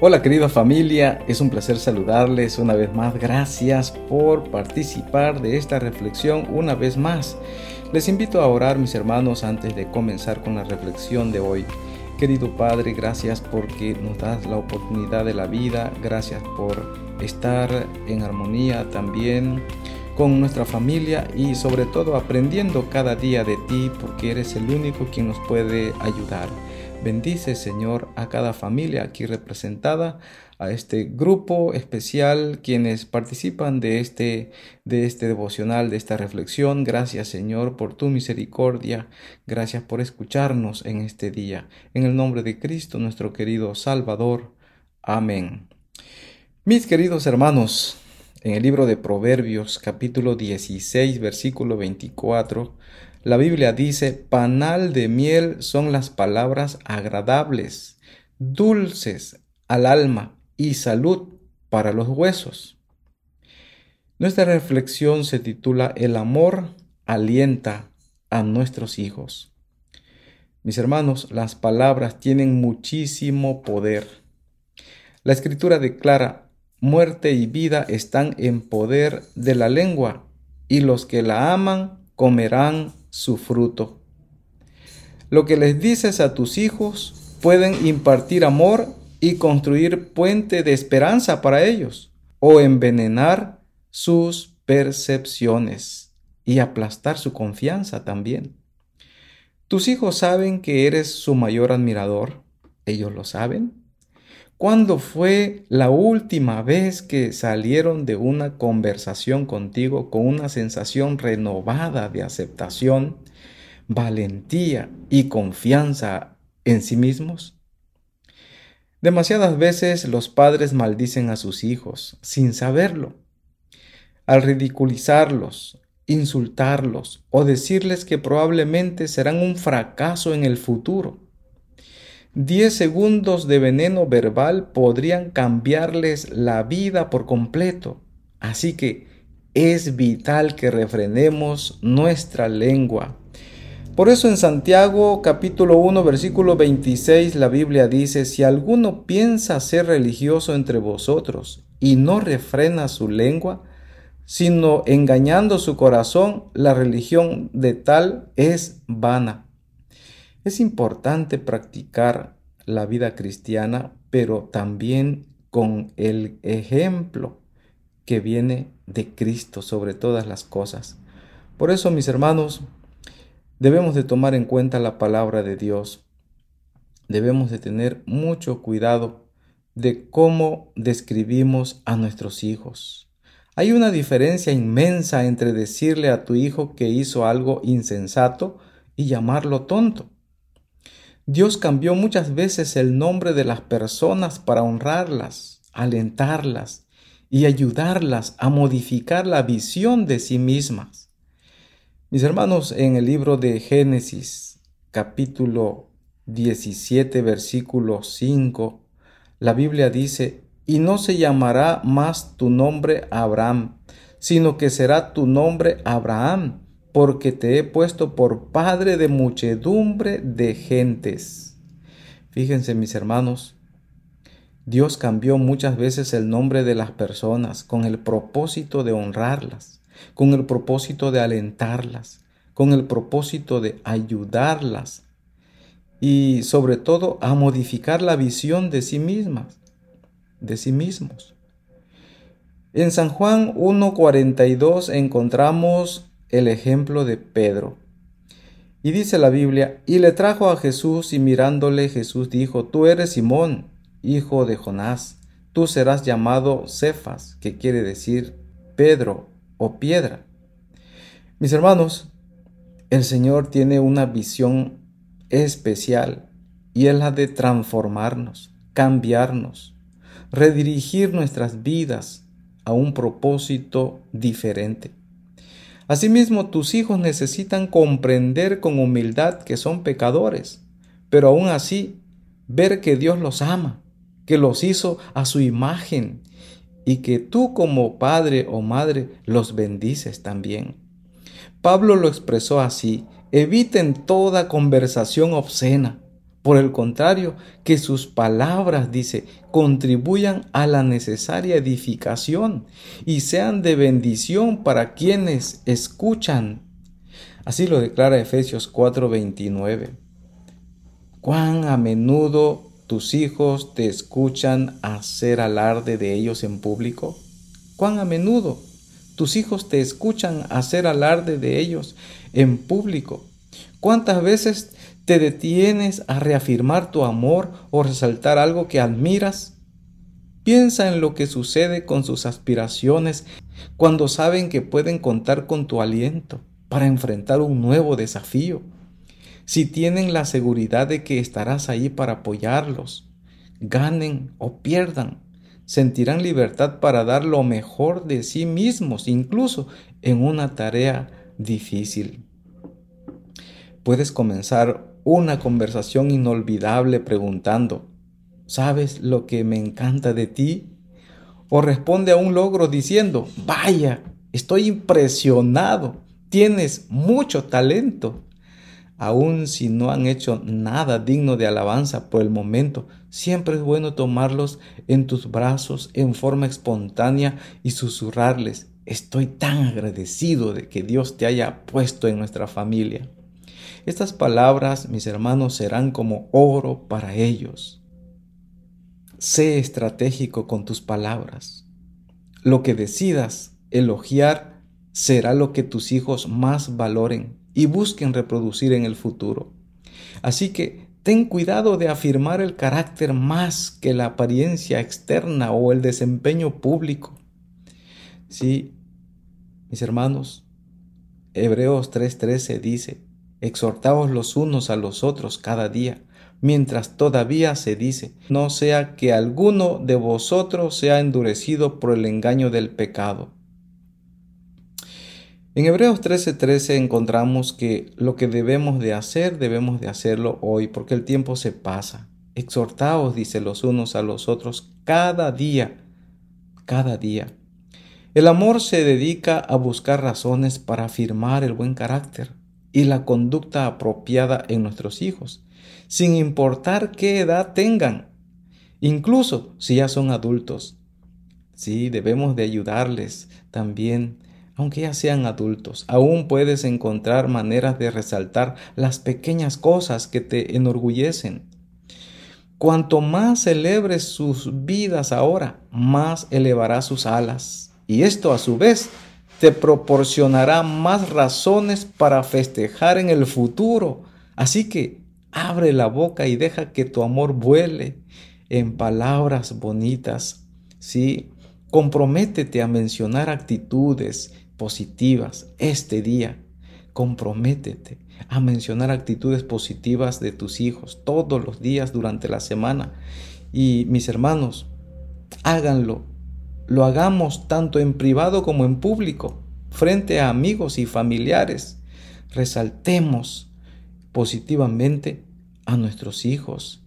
Hola querida familia, es un placer saludarles una vez más. Gracias por participar de esta reflexión una vez más. Les invito a orar mis hermanos antes de comenzar con la reflexión de hoy. Querido Padre, gracias porque nos das la oportunidad de la vida. Gracias por estar en armonía también con nuestra familia y sobre todo aprendiendo cada día de ti porque eres el único quien nos puede ayudar. Bendice, Señor, a cada familia aquí representada, a este grupo especial, quienes participan de este, de este devocional, de esta reflexión. Gracias, Señor, por tu misericordia. Gracias por escucharnos en este día. En el nombre de Cristo, nuestro querido Salvador. Amén. Mis queridos hermanos, en el libro de Proverbios, capítulo 16, versículo 24, la Biblia dice, panal de miel son las palabras agradables, dulces al alma y salud para los huesos. Nuestra reflexión se titula El amor alienta a nuestros hijos. Mis hermanos, las palabras tienen muchísimo poder. La escritura declara, muerte y vida están en poder de la lengua, y los que la aman comerán su fruto. Lo que les dices a tus hijos pueden impartir amor y construir puente de esperanza para ellos, o envenenar sus percepciones y aplastar su confianza también. Tus hijos saben que eres su mayor admirador, ellos lo saben. ¿Cuándo fue la última vez que salieron de una conversación contigo con una sensación renovada de aceptación, valentía y confianza en sí mismos? Demasiadas veces los padres maldicen a sus hijos sin saberlo. Al ridiculizarlos, insultarlos o decirles que probablemente serán un fracaso en el futuro, 10 segundos de veneno verbal podrían cambiarles la vida por completo. Así que es vital que refrenemos nuestra lengua. Por eso en Santiago capítulo 1 versículo 26 la Biblia dice, si alguno piensa ser religioso entre vosotros y no refrena su lengua, sino engañando su corazón, la religión de tal es vana. Es importante practicar la vida cristiana, pero también con el ejemplo que viene de Cristo sobre todas las cosas. Por eso, mis hermanos, debemos de tomar en cuenta la palabra de Dios. Debemos de tener mucho cuidado de cómo describimos a nuestros hijos. Hay una diferencia inmensa entre decirle a tu hijo que hizo algo insensato y llamarlo tonto. Dios cambió muchas veces el nombre de las personas para honrarlas, alentarlas y ayudarlas a modificar la visión de sí mismas. Mis hermanos, en el libro de Génesis, capítulo 17, versículo 5, la Biblia dice, y no se llamará más tu nombre Abraham, sino que será tu nombre Abraham porque te he puesto por padre de muchedumbre de gentes. Fíjense mis hermanos, Dios cambió muchas veces el nombre de las personas con el propósito de honrarlas, con el propósito de alentarlas, con el propósito de ayudarlas y sobre todo a modificar la visión de sí mismas, de sí mismos. En San Juan 1.42 encontramos el ejemplo de Pedro. Y dice la Biblia, y le trajo a Jesús y mirándole Jesús dijo, tú eres Simón, hijo de Jonás, tú serás llamado Cefas, que quiere decir Pedro o piedra. Mis hermanos, el Señor tiene una visión especial y es la de transformarnos, cambiarnos, redirigir nuestras vidas a un propósito diferente. Asimismo, tus hijos necesitan comprender con humildad que son pecadores, pero aún así ver que Dios los ama, que los hizo a su imagen y que tú como padre o madre los bendices también. Pablo lo expresó así, eviten toda conversación obscena, Por el contrario, que sus palabras, dice, contribuyan a la necesaria edificación y sean de bendición para quienes escuchan. Así lo declara Efesios 4:29. Cuán a menudo tus hijos te escuchan hacer alarde de ellos en público. Cuán a menudo tus hijos te escuchan hacer alarde de ellos en público. ¿Cuántas veces te detienes a reafirmar tu amor o resaltar algo que admiras? Piensa en lo que sucede con sus aspiraciones cuando saben que pueden contar con tu aliento para enfrentar un nuevo desafío. Si tienen la seguridad de que estarás ahí para apoyarlos, ganen o pierdan, sentirán libertad para dar lo mejor de sí mismos, incluso en una tarea difícil. Puedes comenzar una conversación inolvidable preguntando, ¿sabes lo que me encanta de ti? O responde a un logro diciendo, vaya, estoy impresionado, tienes mucho talento aun si no han hecho nada digno de alabanza por el momento, siempre es bueno tomarlos en tus brazos en forma espontánea y susurrarles, estoy tan agradecido de que Dios te haya puesto en nuestra familia. Estas palabras, mis hermanos, serán como oro para ellos. Sé estratégico con tus palabras. Lo que decidas elogiar será lo que tus hijos más valoren y busquen reproducir en el futuro. Así que ten cuidado de afirmar el carácter más que la apariencia externa o el desempeño público. Sí, mis hermanos, Hebreos 3:13 dice, exhortaos los unos a los otros cada día, mientras todavía se dice, no sea que alguno de vosotros sea endurecido por el engaño del pecado. En Hebreos 13:13 encontramos que lo que debemos de hacer, debemos de hacerlo hoy, porque el tiempo se pasa. Exhortaos, dice los unos a los otros, cada día, cada día. El amor se dedica a buscar razones para afirmar el buen carácter y la conducta apropiada en nuestros hijos, sin importar qué edad tengan, incluso si ya son adultos. Sí, debemos de ayudarles también aunque ya sean adultos, aún puedes encontrar maneras de resaltar las pequeñas cosas que te enorgullecen. Cuanto más celebres sus vidas ahora, más elevará sus alas. Y esto a su vez te proporcionará más razones para festejar en el futuro. Así que abre la boca y deja que tu amor vuele en palabras bonitas. Sí, comprométete a mencionar actitudes, positivas este día. Comprométete a mencionar actitudes positivas de tus hijos todos los días durante la semana. Y mis hermanos, háganlo. Lo hagamos tanto en privado como en público, frente a amigos y familiares. Resaltemos positivamente a nuestros hijos.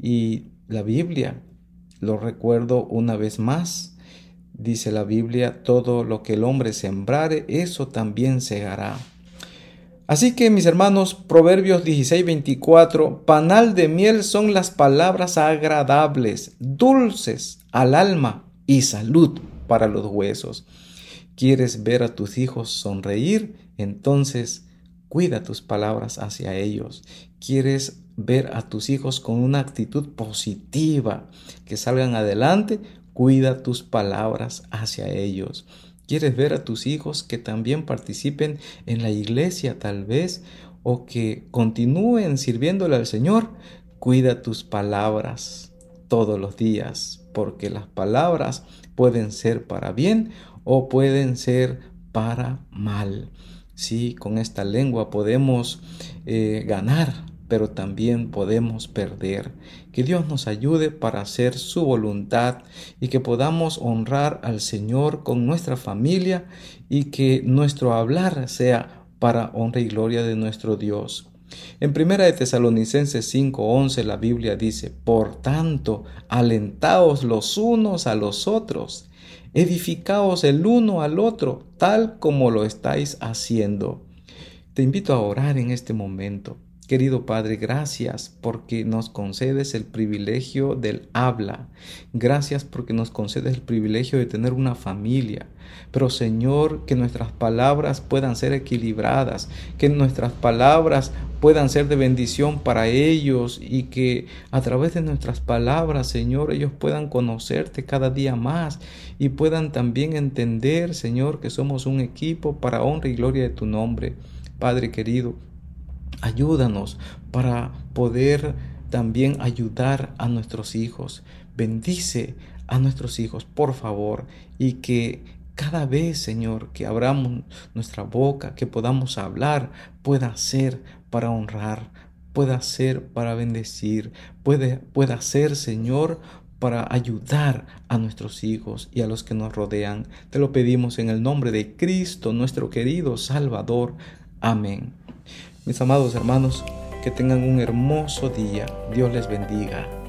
Y la Biblia, lo recuerdo una vez más, Dice la Biblia, todo lo que el hombre sembrare, eso también segará. Así que mis hermanos, Proverbios 16, 24, panal de miel son las palabras agradables, dulces al alma y salud para los huesos. ¿Quieres ver a tus hijos sonreír? Entonces cuida tus palabras hacia ellos. ¿Quieres ver a tus hijos con una actitud positiva, que salgan adelante? Cuida tus palabras hacia ellos. ¿Quieres ver a tus hijos que también participen en la iglesia tal vez o que continúen sirviéndole al Señor? Cuida tus palabras todos los días, porque las palabras pueden ser para bien o pueden ser para mal. Sí, con esta lengua podemos eh, ganar pero también podemos perder. Que Dios nos ayude para hacer su voluntad y que podamos honrar al Señor con nuestra familia y que nuestro hablar sea para honra y gloria de nuestro Dios. En primera de Tesalonicenses 5:11 la Biblia dice, "Por tanto, alentaos los unos a los otros, edificaos el uno al otro, tal como lo estáis haciendo." Te invito a orar en este momento Querido Padre, gracias porque nos concedes el privilegio del habla. Gracias porque nos concedes el privilegio de tener una familia. Pero Señor, que nuestras palabras puedan ser equilibradas, que nuestras palabras puedan ser de bendición para ellos y que a través de nuestras palabras, Señor, ellos puedan conocerte cada día más y puedan también entender, Señor, que somos un equipo para honra y gloria de tu nombre. Padre querido, Ayúdanos para poder también ayudar a nuestros hijos. Bendice a nuestros hijos, por favor, y que cada vez, Señor, que abramos nuestra boca, que podamos hablar, pueda ser para honrar, pueda ser para bendecir, puede, pueda ser, Señor, para ayudar a nuestros hijos y a los que nos rodean. Te lo pedimos en el nombre de Cristo, nuestro querido Salvador. Amén. Mis amados hermanos, que tengan un hermoso día. Dios les bendiga.